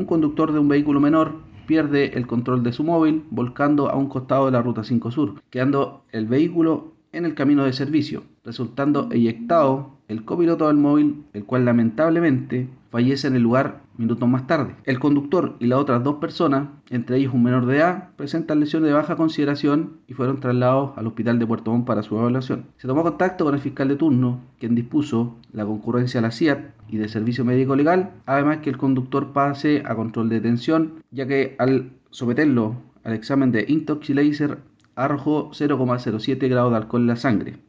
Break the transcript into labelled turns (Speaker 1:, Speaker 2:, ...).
Speaker 1: un conductor de un vehículo menor pierde el control de su móvil volcando a un costado de la Ruta 5 Sur, quedando el vehículo en el camino de servicio, resultando eyectado el copiloto del móvil, el cual lamentablemente fallece en el lugar minutos más tarde. El conductor y las otras dos personas, entre ellos un menor de edad, presentan lesiones de baja consideración y fueron trasladados al hospital de Puerto Montt para su evaluación. Se tomó contacto con el fiscal de turno, quien dispuso la concurrencia a la CIAT y del servicio médico legal, además que el conductor pase a control de detención, ya que al someterlo al examen de Intoxilaser arrojó 0,07 grados de alcohol en la sangre.